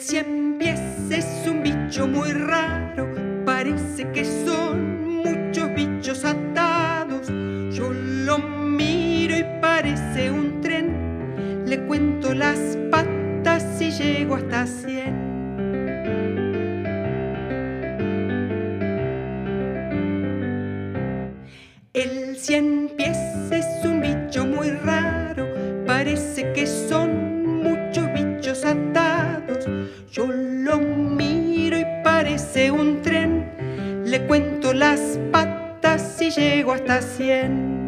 cien pies es un bicho muy raro, parece que son muchos bichos atados. Yo lo miro y parece un tren, le cuento las patas y llego hasta cien. El cien pies es un bicho muy raro, parece que son parece un tren, le cuento las patas y llego hasta cien.